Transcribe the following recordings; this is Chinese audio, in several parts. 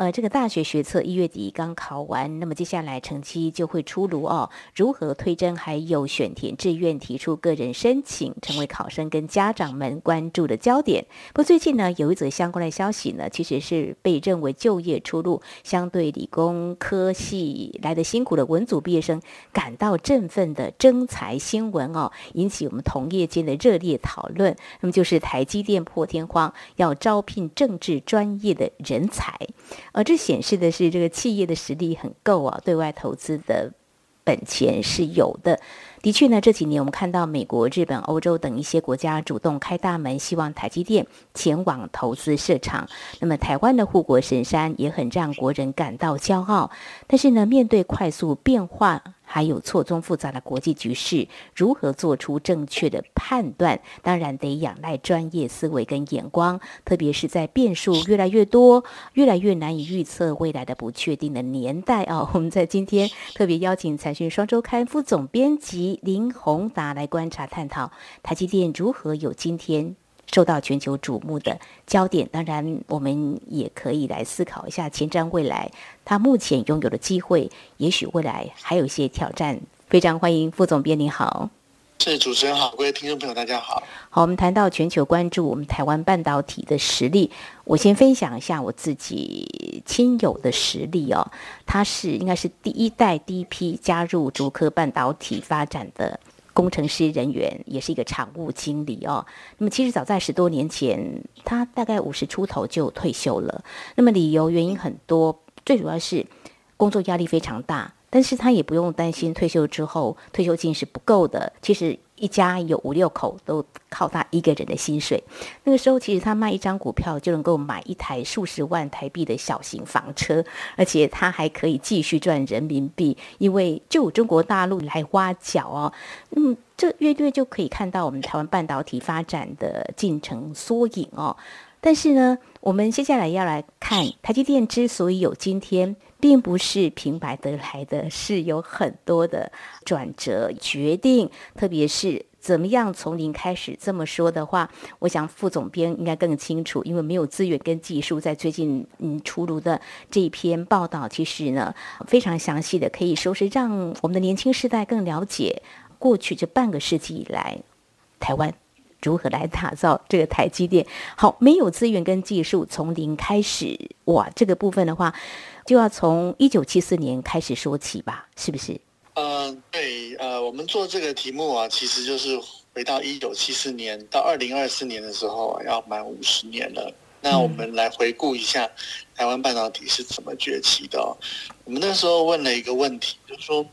呃，这个大学学测一月底刚考完，那么接下来成绩就会出炉哦。如何推甄，还有选填志愿、提出个人申请，成为考生跟家长们关注的焦点。不过最近呢，有一则相关的消息呢，其实是被认为就业出路相对理工科系来的辛苦的文组毕业生感到振奋的征才新闻哦，引起我们同业间的热烈讨论。那么就是台积电破天荒要招聘政治专业的人才。而这显示的是这个企业的实力很够啊，对外投资的本钱是有的。的确呢，这几年我们看到美国、日本、欧洲等一些国家主动开大门，希望台积电前往投资设厂。那么台湾的护国神山也很让国人感到骄傲。但是呢，面对快速变化，还有错综复杂的国际局势，如何做出正确的判断？当然得仰赖专业思维跟眼光，特别是在变数越来越多、越来越难以预测未来的不确定的年代啊！我们在今天特别邀请财讯双周刊副总编辑林宏达来观察探讨台积电如何有今天。受到全球瞩目的焦点，当然我们也可以来思考一下前瞻未来，他目前拥有的机会，也许未来还有一些挑战。非常欢迎副总编，你好。是主持人好，各位听众朋友大家好。好，我们谈到全球关注我们台湾半导体的实力，我先分享一下我自己亲友的实力哦。他是应该是第一代第一批加入竹科半导体发展的。工程师人员也是一个常务经理哦。那么其实早在十多年前，他大概五十出头就退休了。那么理由原因很多，最主要是工作压力非常大，但是他也不用担心退休之后退休金是不够的。其实。一家有五六口都靠他一个人的薪水。那个时候，其实他卖一张股票就能够买一台数十万台币的小型房车，而且他还可以继续赚人民币，因为就中国大陆来挖角哦。嗯，这略略就可以看到我们台湾半导体发展的进程缩影哦。但是呢，我们接下来要来看台积电之所以有今天，并不是平白得来的，是有很多的转折决定，特别是怎么样从零开始。这么说的话，我想副总编应该更清楚，因为没有资源跟技术，在最近嗯出炉的这一篇报道，其实呢非常详细的，可以说是让我们的年轻世代更了解过去这半个世纪以来台湾。如何来打造这个台积电？好，没有资源跟技术，从零开始，哇，这个部分的话，就要从一九七四年开始说起吧，是不是？嗯、呃，对，呃，我们做这个题目啊，其实就是回到一九七四年到二零二四年的时候啊，要满五十年了。那我们来回顾一下台湾半导体是怎么崛起的、哦。我们那时候问了一个问题，就是说。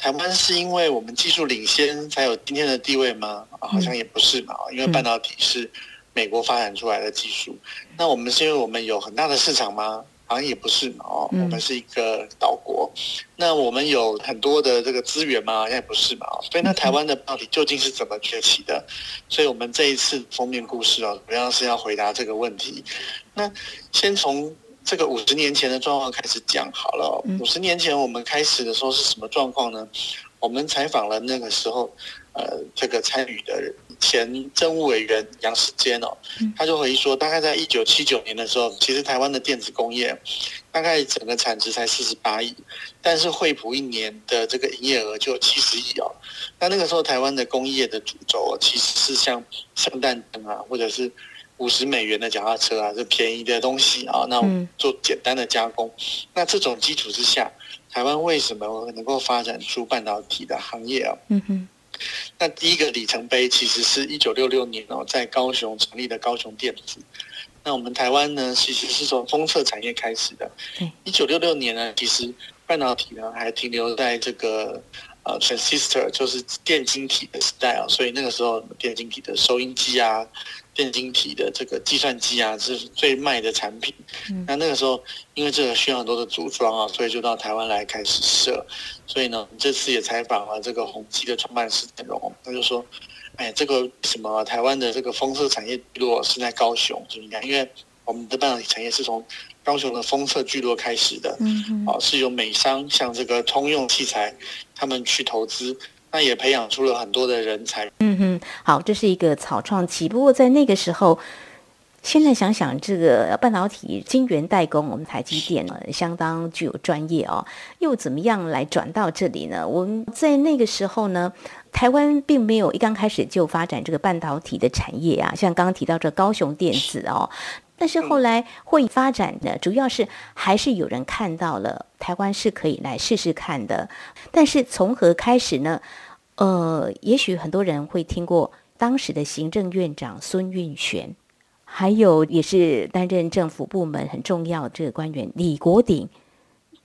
台湾是因为我们技术领先才有今天的地位吗？好像也不是嘛，因为半导体是美国发展出来的技术。那我们是因为我们有很大的市场吗？好像也不是嘛。哦，我们是一个岛国。那我们有很多的这个资源吗？好像也不是嘛。所以那台湾的到底究竟是怎么崛起的？所以我们这一次封面故事哦，主要是要回答这个问题。那先从。这个五十年前的状况开始讲好了。五十年前我们开始的时候是什么状况呢？我们采访了那个时候，呃，这个参与的前政务委员杨世坚哦，他就回忆说，大概在一九七九年的时候，其实台湾的电子工业大概整个产值才四十八亿，但是惠普一年的这个营业额就有七十亿哦。那那个时候台湾的工业的主轴其实是像圣诞灯啊，或者是。五十美元的脚踏车啊，是便宜的东西啊。那我们做简单的加工，嗯、那这种基础之下，台湾为什么能够发展出半导体的行业啊？嗯哼。那第一个里程碑其实是一九六六年哦，在高雄成立的高雄电子。那我们台湾呢，其实是从封测产业开始的。一九六六年呢，其实半导体呢还停留在这个呃，transistor 就是电晶体的时代啊，所以那个时候电晶体的收音机啊，电晶体的这个计算机啊，是最卖的产品。嗯、那那个时候，因为这个需要很多的组装啊，所以就到台湾来开始设。所以呢，这次也采访了这个宏基的创办人陈荣，他就说：“哎，这个什么台湾的这个风色产业如果是在高雄，是应该？因为我们的半导体产业是从。”高雄的封测聚落开始的，嗯嗯，啊，是由美商像这个通用器材，他们去投资，那也培养出了很多的人才。嗯哼，好，这是一个草创期。不过在那个时候，现在想想，这个半导体晶圆代工，我们台积电呢相当具有专业哦，又怎么样来转到这里呢？我们在那个时候呢，台湾并没有一刚开始就发展这个半导体的产业啊，像刚刚提到这高雄电子哦。但是后来会发展的，主要是还是有人看到了台湾是可以来试试看的。但是从何开始呢？呃，也许很多人会听过当时的行政院长孙运璇，还有也是担任政府部门很重要的这个官员李国鼎，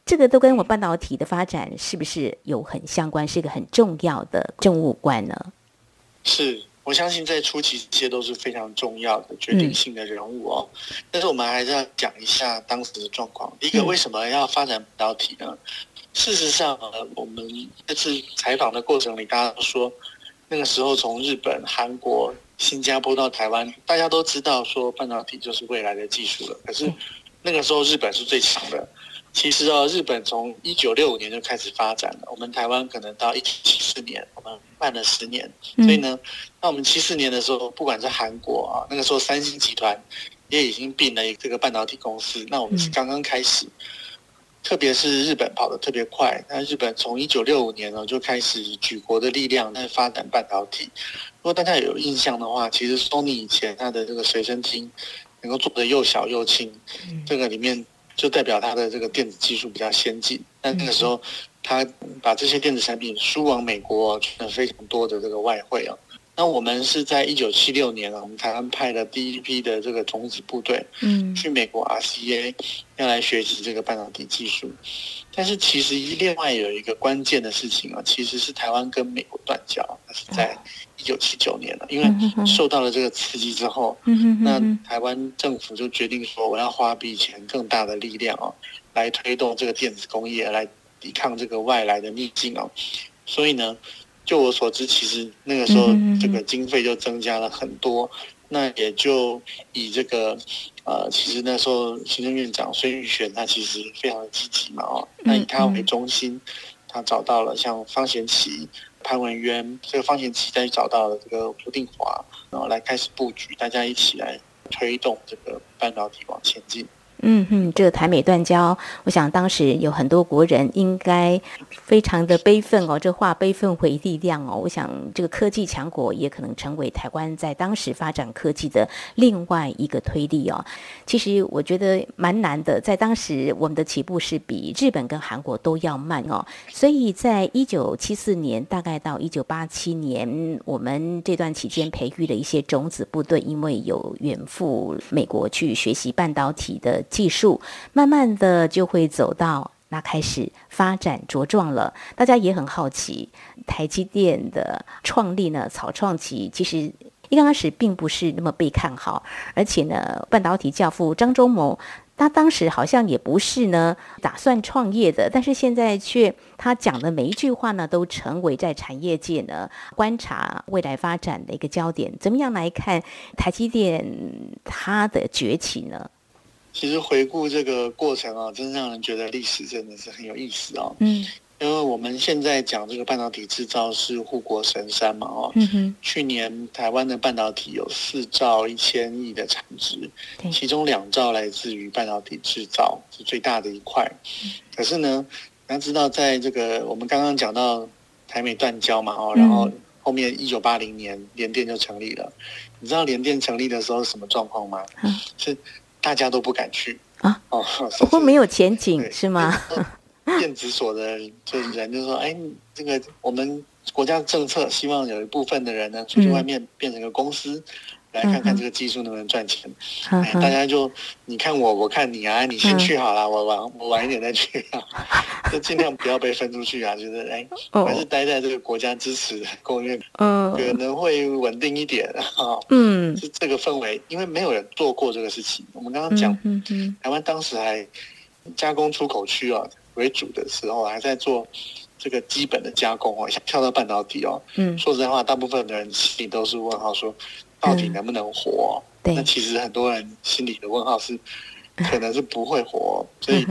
这个都跟我半导体的发展是不是有很相关？是一个很重要的政务官呢？是。我相信在初期，这些都是非常重要的决定性的人物哦。但是我们还是要讲一下当时的状况。第一个，为什么要发展半导体呢？事实上，我们这次采访的过程里，大家都说，那个时候从日本、韩国、新加坡到台湾，大家都知道说半导体就是未来的技术了。可是那个时候日本是最强的。其实啊，日本从一九六五年就开始发展了，我们台湾可能到一九七四年，我们慢了十年。所以呢，那我们七四年的时候，不管是韩国啊，那个时候三星集团也已经并了这个半导体公司。那我们是刚刚开始，特别是日本跑得特别快。那日本从一九六五年呢就开始举国的力量在发展半导体。如果大家有印象的话，其实 Sony 以前它的这个随身听能够做得又小又轻，这个里面。就代表他的这个电子技术比较先进，但那个时候，他把这些电子产品输往美国，赚了非常多的这个外汇啊。那我们是在一九七六年啊，我们台湾派了第一批的这个种子部队，嗯，去美国 RCA 要来学习这个半导体技术。但是其实另外有一个关键的事情啊，其实是台湾跟美国断交，那是在一九七九年了。因为受到了这个刺激之后，那台湾政府就决定说，我要花比以前更大的力量啊，来推动这个电子工业，来抵抗这个外来的逆境啊。所以呢，就我所知，其实那个时候这个经费就增加了很多。那也就以这个。呃，其实那时候行政院长孙玉璇他其实非常的积极嘛，哦，那以他为中心，他找到了像方贤齐、潘文渊，这个方贤齐再找到了这个胡定华，然后来开始布局，大家一起来推动这个半导体往前进。嗯哼，这个台美断交，我想当时有很多国人应该非常的悲愤哦。这化悲愤为力量哦。我想这个科技强国也可能成为台湾在当时发展科技的另外一个推力哦。其实我觉得蛮难的，在当时我们的起步是比日本跟韩国都要慢哦。所以在一九七四年大概到一九八七年，我们这段期间培育了一些种子部队，因为有远赴美国去学习半导体的。技术慢慢的就会走到那开始发展茁壮了，大家也很好奇，台积电的创立呢，草创期其实一刚开始并不是那么被看好，而且呢，半导体教父张忠谋他当时好像也不是呢打算创业的，但是现在却他讲的每一句话呢，都成为在产业界呢观察未来发展的一个焦点。怎么样来看台积电它的崛起呢？其实回顾这个过程啊，真让人觉得历史真的是很有意思啊。嗯，因为我们现在讲这个半导体制造是护国神山嘛，哦，嗯哼。去年台湾的半导体有四兆一千亿的产值，其中两兆来自于半导体制造，是最大的一块。可是呢，大家知道，在这个我们刚刚讲到台美断交嘛，哦，然后后面一九八零年联电就成立了。你知道联电成立的时候是什么状况吗？嗯，是。大家都不敢去啊！哦，会没有前景是吗？电子所的就人就说：“哎，这个我们国家的政策希望有一部分的人呢出去外面变成个公司，来看看这个技术能不能赚钱。嗯哎、大家就你看我，我看你啊，你先去好了，嗯、我晚我晚一点再去啊，就尽量不要被分出去啊。就是哎，还是待在这个国家支持的工研院，嗯，可能会稳定一点啊。嗯，是这个氛围，因为没有人做过这个事情。我们刚刚讲，嗯嗯，台湾当时还加工出口区啊为主的时候，还在做。这个基本的加工哦，想跳到半导体哦，嗯，说实在话，大部分的人心里都是问号，说到底能不能活？嗯、那其实很多人心里的问号是，可能是不会活。所以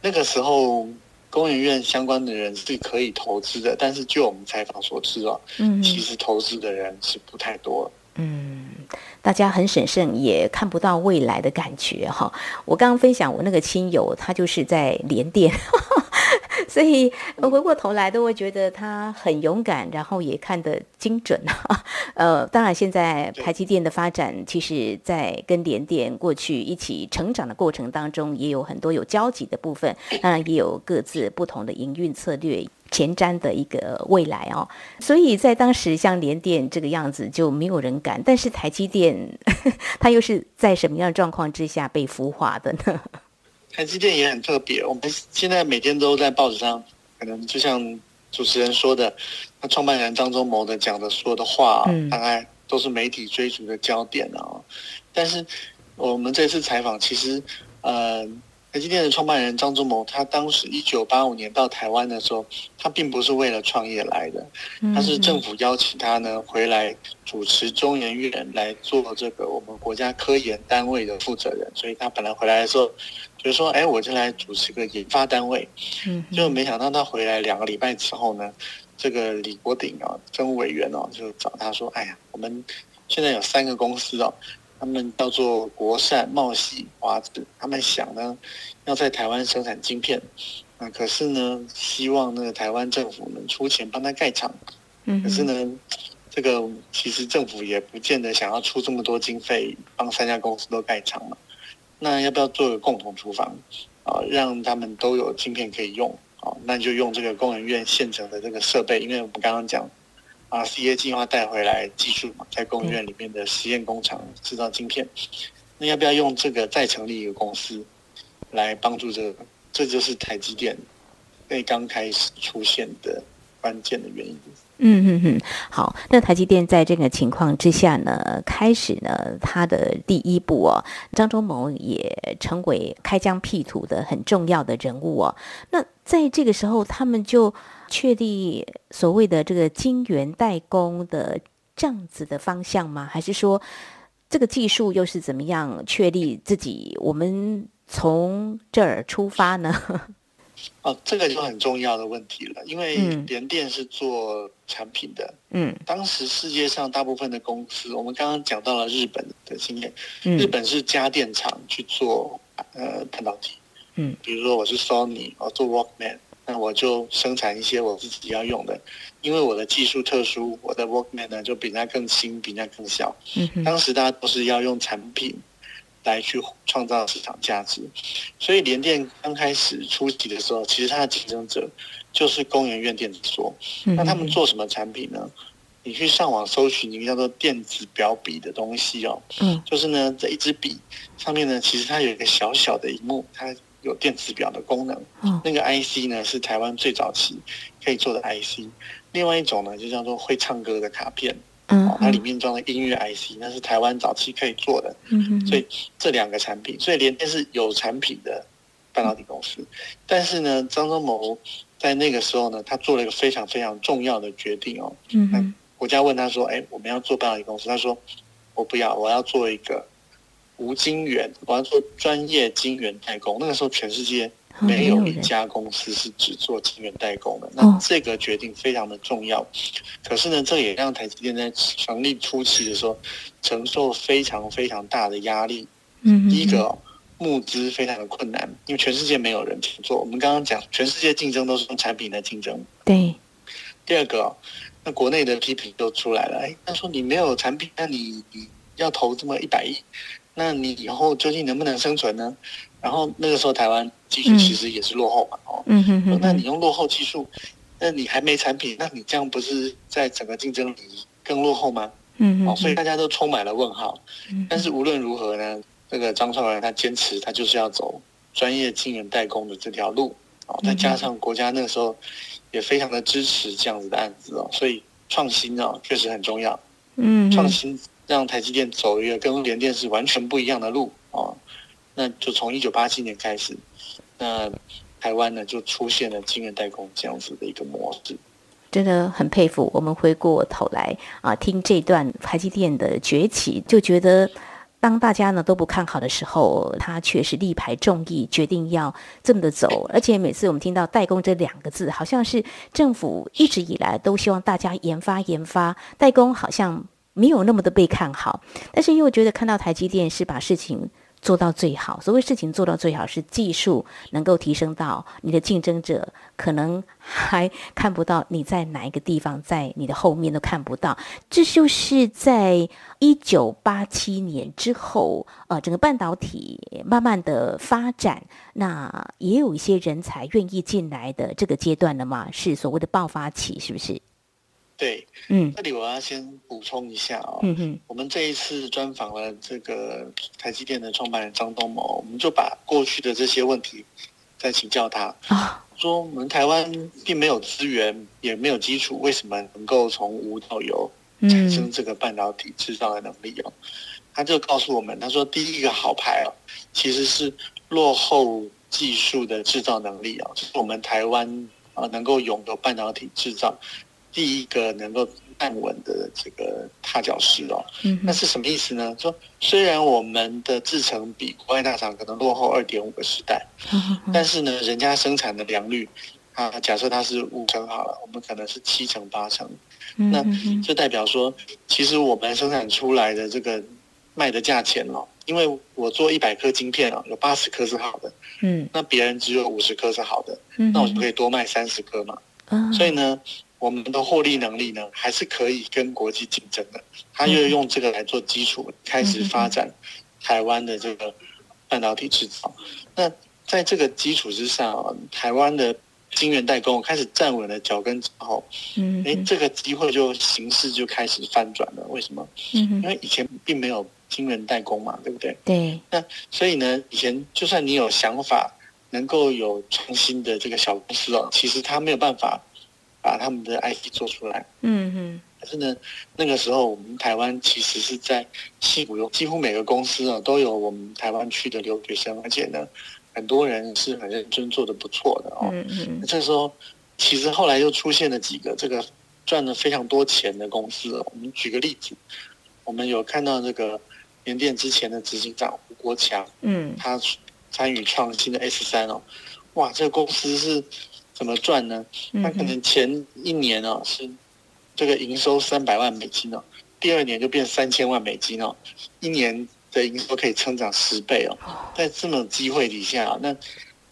那个时候，工研院相关的人是可以投资的，但是据我们采访所知啊，嗯，其实投资的人是不太多。嗯，大家很审慎，也看不到未来的感觉哈。我刚刚分享我那个亲友，他就是在联电。所以回过头来都会觉得他很勇敢，然后也看得精准啊。呃，当然现在台积电的发展，其实在跟联电过去一起成长的过程当中，也有很多有交集的部分，当然也有各自不同的营运策略、前瞻的一个未来哦。所以在当时像联电这个样子就没有人敢，但是台积电 它又是在什么样的状况之下被孵化的呢？台积电也很特别，我们现在每天都在报纸上，可能就像主持人说的，那创办人张忠谋的讲的说的话，大概都是媒体追逐的焦点啊。但是我们这次采访，其实，呃。台积电的创办人张忠谋，他当时一九八五年到台湾的时候，他并不是为了创业来的，他是政府邀请他呢回来主持中研院来做这个我们国家科研单位的负责人，所以他本来回来的时候就是说，哎，我就来主持个研发单位，嗯。就没想到他回来两个礼拜之后呢，这个李国鼎啊，政务委员哦，就找他说，哎呀，我们现在有三个公司哦。他们叫做国善、茂喜、华子，他们想呢，要在台湾生产晶片，啊，可是呢，希望那个台湾政府能出钱帮他盖厂，嗯，可是呢，这个其实政府也不见得想要出这么多经费帮三家公司都盖厂嘛，那要不要做个共同厨房？啊，让他们都有晶片可以用。啊？那就用这个工人院现成的这个设备，因为我们刚刚讲。把 CA 计划带回来技术嘛，在工研院里面的实验工厂制造晶片，那要不要用这个再成立一个公司来帮助这个？这就是台积电最刚开始出现的关键的原因。嗯嗯嗯，好，那台积电在这个情况之下呢，开始呢，它的第一步哦，张忠谋也成为开疆辟土的很重要的人物哦。那在这个时候，他们就确立所谓的这个晶圆代工的这样子的方向吗？还是说这个技术又是怎么样确立自己？我们从这儿出发呢？哦，这个就很重要的问题了，因为联电是做产品的。嗯，当时世界上大部分的公司，我们刚刚讲到了日本的经验，日本是家电厂去做呃半导体。嗯，比如说我是 Sony，我做 Walkman，那我就生产一些我自己要用的，因为我的技术特殊，我的 workman 呢就比那更新，比那更小。嗯，当时大家都是要用产品。来去创造市场价值，所以联电刚开始初期的时候，其实它的竞争者就是工研院电子所。那他们做什么产品呢？你去上网搜寻一个叫做电子表笔的东西哦，嗯，就是呢这一支笔上面呢，其实它有一个小小的荧幕，它有电子表的功能。那个 IC 呢是台湾最早期可以做的 IC。另外一种呢就叫做会唱歌的卡片。嗯，它里面装的音乐 IC，那是台湾早期可以做的。嗯，所以这两个产品，所以联电是有产品的半导体公司。但是呢，张忠谋在那个时候呢，他做了一个非常非常重要的决定哦。嗯，国家问他说：“哎，我们要做半导体公司。”他说：“我不要，我要做一个无晶圆，我要做专业晶圆代工。”那个时候，全世界。没有一家公司是只做晶圆代工的，那这个决定非常的重要。可是呢，这也让台积电在成立初期的时候承受非常非常大的压力。嗯，第一个募资非常的困难，因为全世界没有人去做。我们刚刚讲，全世界竞争都是用产品来竞争。对。第二个，那国内的批评就出来了。哎，他说你没有产品，那你你要投这么一百亿，那你以后究竟能不能生存呢？然后那个时候台湾技术其实也是落后嘛，哦，嗯哼哼，那你用落后技术，那你还没产品，那你这样不是在整个竞争里更落后吗？嗯嗯，哦，所以大家都充满了问号。嗯，但是无论如何呢，这个张创办人他坚持，他就是要走专业晶圆代工的这条路。哦，再加上国家那个时候也非常的支持这样子的案子哦，所以创新哦确实很重要。嗯，创新让台积电走一个跟联电是完全不一样的路哦。那就从一九八七年开始，那台湾呢就出现了晶圆代工这样子的一个模式。真的很佩服。我们回过头来啊，听这段台积电的崛起，就觉得。当大家呢都不看好的时候，他却是力排众议，决定要这么的走。而且每次我们听到“代工”这两个字，好像是政府一直以来都希望大家研发研发，代工好像没有那么的被看好。但是又觉得看到台积电是把事情。做到最好，所谓事情做到最好，是技术能够提升到你的竞争者可能还看不到你在哪一个地方，在你的后面都看不到。这就是在一九八七年之后，呃，整个半导体慢慢的发展，那也有一些人才愿意进来的这个阶段了嘛，是所谓的爆发期，是不是？对，嗯，这里我要先补充一下哦，嗯哼，我们这一次专访了这个台积电的创办人张忠谋，我们就把过去的这些问题再请教他啊，说我们台湾并没有资源，也没有基础，为什么能够从无到有产生这个半导体制造的能力哦？他就告诉我们，他说第一个好牌哦，其实是落后技术的制造能力啊，就是我们台湾啊能够拥有半导体制造。第一个能够站稳的这个踏脚石哦，那是什么意思呢？说虽然我们的制程比国外大厂可能落后二点五个时代，但是呢，人家生产的良率，啊，假设它是五成好了，我们可能是七成八成，那就代表说，其实我们生产出来的这个卖的价钱哦，因为我做一百颗晶片哦，有八十颗是好的，嗯，那别人只有五十颗是好的，那我就可以多卖三十颗嘛，所以呢。我们的获利能力呢，还是可以跟国际竞争的。他又用这个来做基础，开始发展台湾的这个半导体制造。那在这个基础之上，台湾的晶圆代工开始站稳了脚跟之后，嗯，哎，这个机会就形势就开始翻转了。为什么？因为以前并没有晶圆代工嘛，对不对？对。那所以呢，以前就算你有想法，能够有创新的这个小公司哦，其实他没有办法。把他们的 IC 做出来，嗯哼。可是呢，那个时候我们台湾其实是在西谷，有几乎每个公司啊都有我们台湾区的留学生，而且呢，很多人是很认真做的不错的哦。嗯嗯。这时候，其实后来又出现了几个这个赚了非常多钱的公司。我们举个例子，我们有看到这个联电之前的执行长吴国强，嗯，他参与创新的 S 三哦，哇，这个公司是。怎么赚呢？他可能前一年哦是这个营收三百万美金哦，第二年就变三千万美金哦，一年的营收可以成长十倍哦。在这种机会底下，那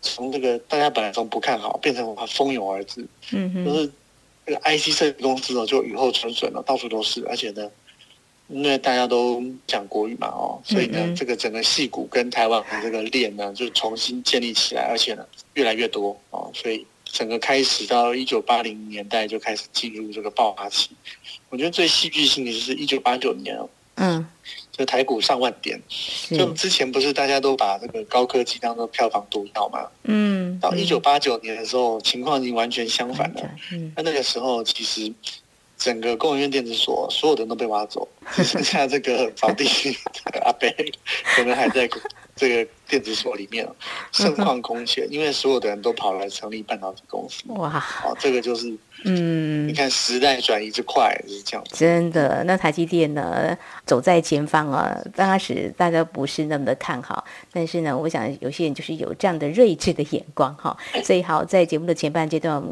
从这个大家本来从不看好，变成蜂拥而至，嗯哼，就是这个 IC 设计公司哦就雨后春笋了，到处都是，而且呢，因为大家都讲国语嘛哦，所以呢，这个整个戏骨跟台湾的这个链呢就重新建立起来，而且呢越来越多哦，所以。整个开始到一九八零年代就开始进入这个爆发期，我觉得最戏剧性的就是一九八九年哦，嗯，就台股上万点，就之前不是大家都把这个高科技当做票房毒药嘛？嗯，到一九八九年的时候，情况已经完全相反了。嗯，那那个时候其实整个工研院电子所所有的人都被挖走，只剩下这个扫地阿伯可能还在。这个电子所里面盛况空前，因为所有的人都跑来成立半导体公司。哇，哦，这个就是。嗯，你看时代转移之快是这样，真的。那台积电呢，走在前方啊，刚开始大家不是那么的看好，但是呢，我想有些人就是有这样的睿智的眼光哈。所以好，在节目的前半阶段，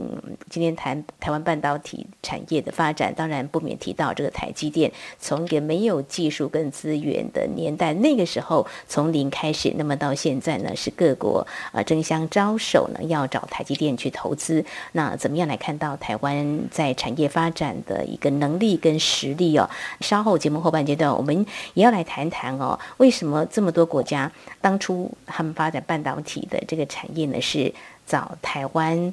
今天谈台湾半导体产业的发展，当然不免提到这个台积电，从一个没有技术跟资源的年代，那个时候从零开始，那么到现在呢，是各国啊争相招手呢，要找台积电去投资。那怎么样来看到台？湾在产业发展的一个能力跟实力哦，稍后节目后半阶段，我们也要来谈谈哦，为什么这么多国家当初他们发展半导体的这个产业呢，是找台湾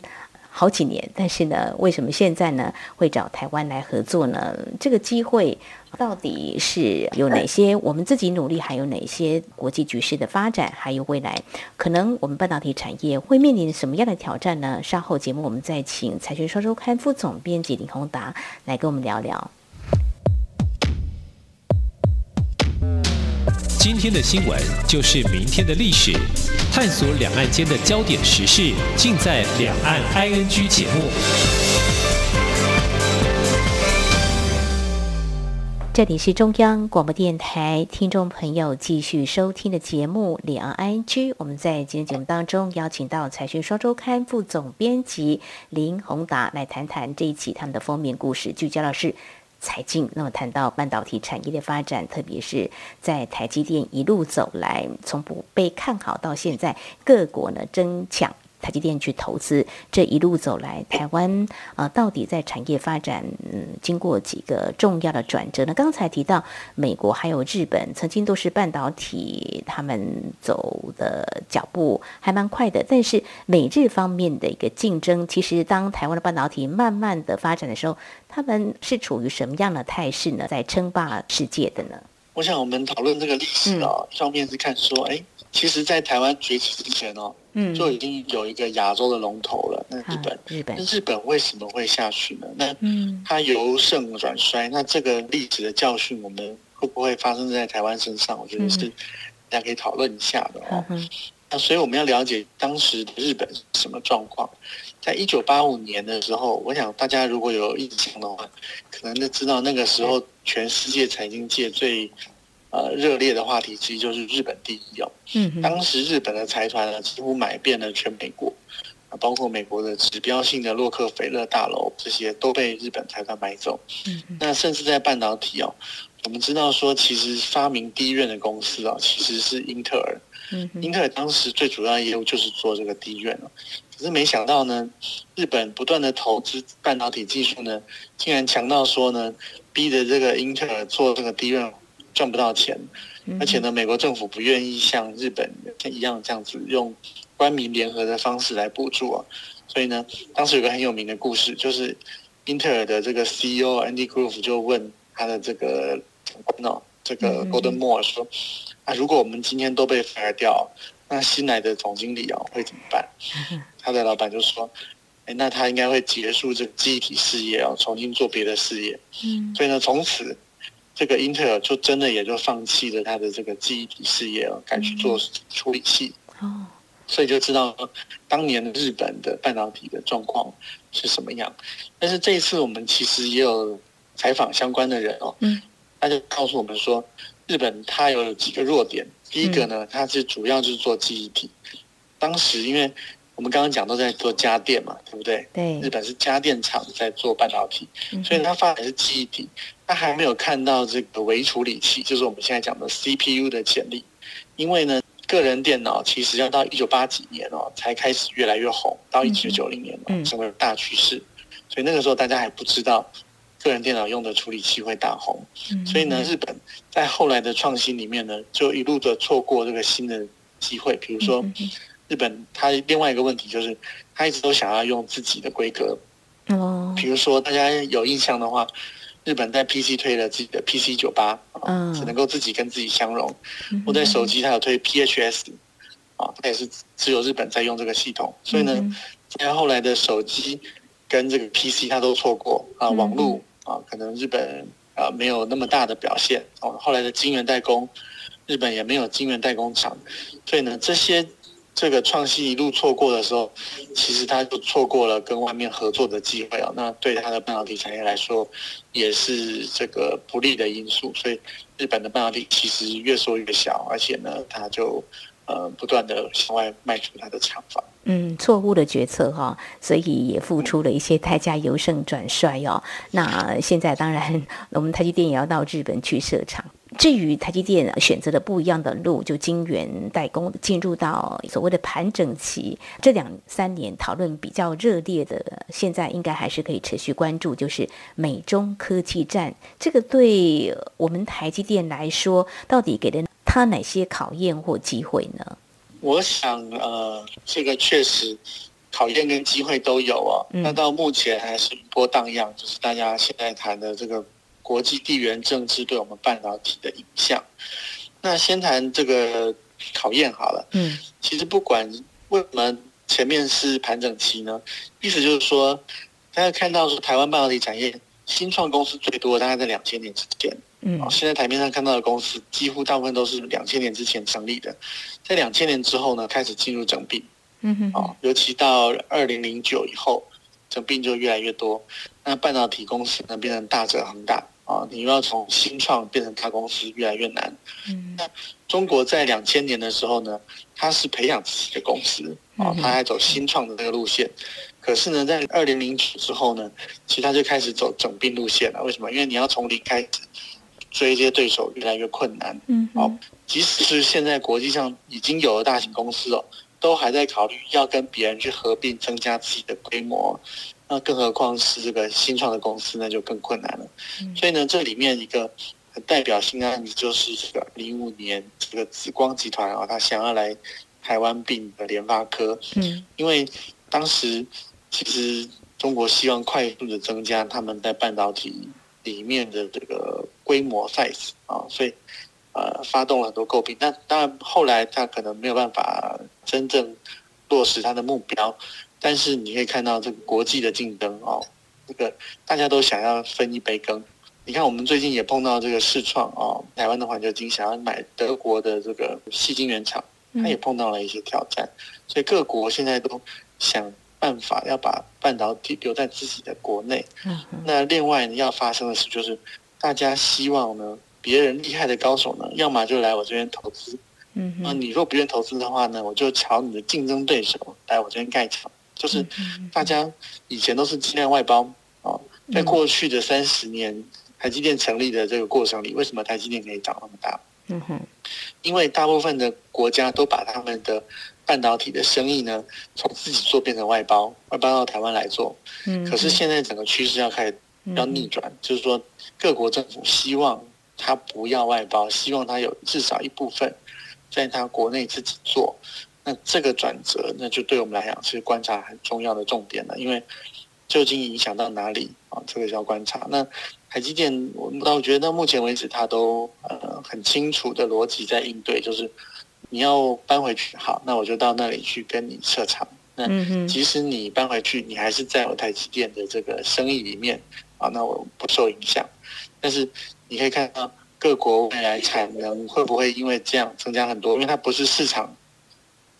好几年，但是呢，为什么现在呢会找台湾来合作呢？这个机会到底是有哪些？我们自己努力，还有哪些国际局势的发展，还有未来可能我们半导体产业会面临什么样的挑战呢？稍后节目我们再请财讯双周刊副总编辑林宏达来跟我们聊聊。今天的新闻就是明天的历史，探索两岸间的焦点时事，尽在《两岸 ING》节目。这里是中央广播电台听众朋友继续收听的节目《两岸 ING》。我们在今天节目当中邀请到《财讯双周刊》副总编辑林宏达来谈谈这一期他们的封面故事，聚焦的是。财经，那么谈到半导体产业的发展，特别是在台积电一路走来，从不被看好到现在，各国呢争抢。台积电去投资，这一路走来，台湾啊、呃，到底在产业发展，嗯，经过几个重要的转折呢？刚才提到美国还有日本，曾经都是半导体，他们走的脚步还蛮快的。但是美日方面的一个竞争，其实当台湾的半导体慢慢的发展的时候，他们是处于什么样的态势呢？在称霸世界的呢？我想我们讨论这个历史啊，上、嗯、面是看说，哎。其实，在台湾崛起之前哦，嗯，就已经有一个亚洲的龙头了。那日本，日本，那日本为什么会下去呢？那嗯，它由盛转衰，那这个历史的教训，我们会不会发生在台湾身上？我觉得是大家可以讨论一下的哦。那所以我们要了解当时的日本是什么状况。在一九八五年的时候，我想大家如果有印象的话，可能就知道那个时候全世界财经界最。呃，热烈的话题其实就是日本第一哦。嗯，当时日本的财团呢，几乎买遍了全美国，啊，包括美国的指标性的洛克菲勒大楼，这些都被日本财团买走。嗯，那甚至在半导体哦，我们知道说，其实发明 DRAM 的公司啊，其实是英特尔。嗯，英特尔当时最主要的业务就是做这个 DRAM 哦，可是没想到呢，日本不断的投资半导体技术呢，竟然强到说呢，逼着这个英特尔做这个 DRAM。赚不到钱，而且呢，美国政府不愿意像日本一样这样子用官民联合的方式来补助啊，所以呢，当时有个很有名的故事，就是英特尔的这个 CEO Andy Grove 就问他的这个哦，这个 Golden Moore 说啊，如果我们今天都被 fire 掉，那新来的总经理啊会怎么办？他的老板就说，哎，那他应该会结束这个记忆体事业啊，重新做别的事业。嗯，所以呢，从此。这个英特尔就真的也就放弃了他的这个记忆体事业了，改去做处理器。哦，所以就知道当年的日本的半导体的状况是什么样。但是这一次我们其实也有采访相关的人哦，嗯，他就告诉我们说，日本它有几个弱点。第一个呢，它是主要就是做记忆体。当时因为我们刚刚讲都在做家电嘛，对不对？对，日本是家电厂在做半导体，所以它发展是记忆体。他还没有看到这个微处理器，就是我们现在讲的 CPU 的潜力，因为呢，个人电脑其实要到一九八几年哦，才开始越来越红，到一九九零年哦，成为大趋势，所以那个时候大家还不知道个人电脑用的处理器会大红，所以呢，日本在后来的创新里面呢，就一路的错过这个新的机会，比如说日本它另外一个问题就是，它一直都想要用自己的规格，哦，比如说大家有印象的话。日本在 PC 推了自己的 PC 九八，只能够自己跟自己相容。我在手机它有推 PHS，啊，它也是只有日本在用这个系统。所以呢，在后来的手机跟这个 PC 它都错过啊，网络啊，可能日本啊没有那么大的表现。哦，后来的晶圆代工，日本也没有晶圆代工厂。所以呢，这些。这个创新一路错过的时候，其实他就错过了跟外面合作的机会啊。那对他的半导体产业来说，也是这个不利的因素。所以日本的半导体其实越缩越小，而且呢，他就呃不断的向外卖出他的厂房。嗯，错误的决策哈，所以也付出了一些代价，由盛转衰哦。那现在当然，我们台积电也要到日本去设厂。至于台积电选择了不一样的路，就晶圆代工进入到所谓的盘整期，这两三年讨论比较热烈的，现在应该还是可以持续关注，就是美中科技战。这个对我们台积电来说，到底给了他哪些考验或机会呢？我想，呃，这个确实考验跟机会都有哦。那到目前还是余波荡漾，就是大家现在谈的这个国际地缘政治对我们半导体的影响。那先谈这个考验好了。嗯，其实不管为什么前面是盘整期呢，意思就是说，大家看到说台湾半导体产业新创公司最多，大概在两千年之前。嗯，现在台面上看到的公司，几乎大部分都是两千年之前成立的，在两千年之后呢，开始进入整并。嗯哼，哦，尤其到二零零九以后，整并就越来越多。那半导体公司呢，变成大者恒大啊，你又要从新创变成大公司，越来越难。嗯，那中国在两千年的时候呢，它是培养自己的公司啊，它还走新创的那个路线。可是呢，在二零零九之后呢，其实它就开始走整并路线了。为什么？因为你要从零开始。追这些对手越来越困难，嗯，好，即使是现在国际上已经有了大型公司哦，都还在考虑要跟别人去合并，增加自己的规模，那更何况是这个新创的公司，那就更困难了。所以呢，这里面一个很代表性的案子就是这个零五年这个紫光集团啊，他想要来台湾并的联发科，嗯，因为当时其实中国希望快速的增加他们在半导体。里面的这个规模 size 啊，所以呃发动了很多诟病。那当然后来他可能没有办法真正落实他的目标。但是你可以看到这个国际的竞争哦，这个大家都想要分一杯羹。你看我们最近也碰到这个世创哦，台湾的环球金想要买德国的这个细晶圆厂，他也碰到了一些挑战。所以各国现在都想。办法要把半导体留在自己的国内。那另外要发生的事就是，大家希望呢，别人厉害的高手呢，要么就来我这边投资。嗯，那你若不愿投资的话呢，我就朝你的竞争对手来我这边盖厂。就是大家以前都是尽量外包啊，在过去的三十年台积电成立的这个过程里，为什么台积电可以长那么大？嗯哼，因为大部分的国家都把他们的。半导体的生意呢，从自己做变成外包，外包到台湾来做。嗯，可是现在整个趋势要开始要逆转，就是说各国政府希望他不要外包，希望他有至少一部分在他国内自己做。那这个转折，那就对我们来讲是观察很重要的重点了，因为究竟影响到哪里啊？这个要观察。那台积电，我我觉得到目前为止，他都呃很清楚的逻辑在应对，就是。你要搬回去，好，那我就到那里去跟你设厂。那即使你搬回去，你还是在我台积电的这个生意里面啊，那我不受影响。但是你可以看到各国未来产能会不会因为这样增加很多？因为它不是市场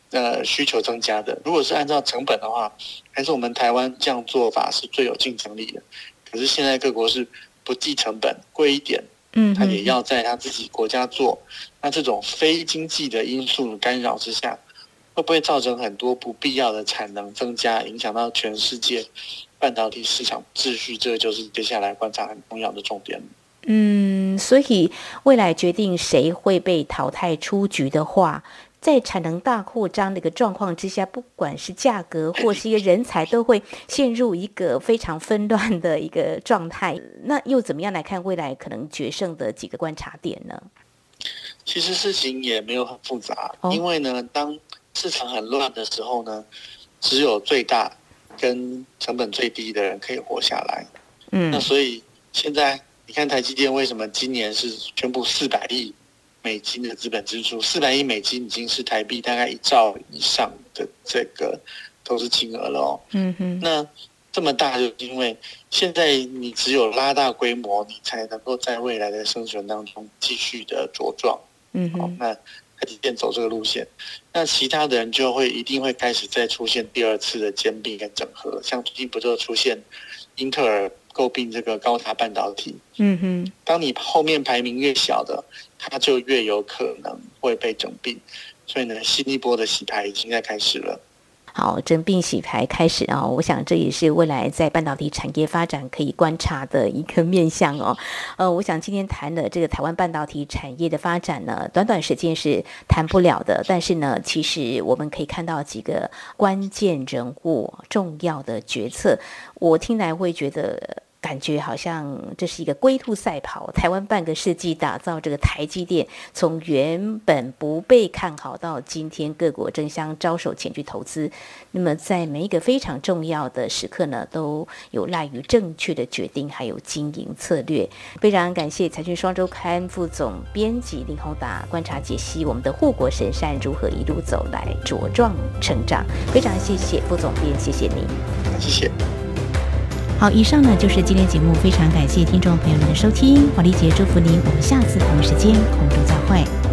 呃需求增加的。如果是按照成本的话，还是我们台湾这样做法是最有竞争力的。可是现在各国是不计成本，贵一点。嗯，他也要在他自己国家做，那这种非经济的因素干扰之下，会不会造成很多不必要的产能增加，影响到全世界半导体市场秩序？这个就是接下来观察很重要的重点。嗯，所以未来决定谁会被淘汰出局的话。在产能大扩张的一个状况之下，不管是价格或是一个人才，都会陷入一个非常纷乱的一个状态。那又怎么样来看未来可能决胜的几个观察点呢？其实事情也没有很复杂，哦、因为呢，当市场很乱的时候呢，只有最大跟成本最低的人可以活下来。嗯，那所以现在你看台积电为什么今年是宣布四百亿？美金的资本支出四百亿美金，已经是台币大概一兆以上的这个投资金额了哦。嗯哼，那这么大，就因为现在你只有拉大规模，你才能够在未来的生存当中继续的茁壮。嗯哼，好，那台积电走这个路线，那其他的人就会一定会开始再出现第二次的兼并跟整合，像最近不就出现英特尔诟病这个高塔半导体？嗯哼，当你后面排名越小的。它就越有可能会被整并，所以呢，新一波的洗牌已经在开始了。好，整并洗牌开始啊！我想这也是未来在半导体产业发展可以观察的一个面向哦。呃，我想今天谈的这个台湾半导体产业的发展呢，短短时间是谈不了的。但是呢，其实我们可以看到几个关键人物、重要的决策，我听来会觉得。感觉好像这是一个龟兔赛跑，台湾半个世纪打造这个台积电，从原本不被看好到今天各国争相招手前去投资。那么在每一个非常重要的时刻呢，都有赖于正确的决定，还有经营策略。非常感谢财讯双周刊副总编辑林宏达观察解析我们的护国神山如何一路走来茁壮成长。非常谢谢副总编，谢谢您，谢谢。好，以上呢就是今天节目，非常感谢听众朋友们的收听，华丽姐祝福您，我们下次同一时间空中再会。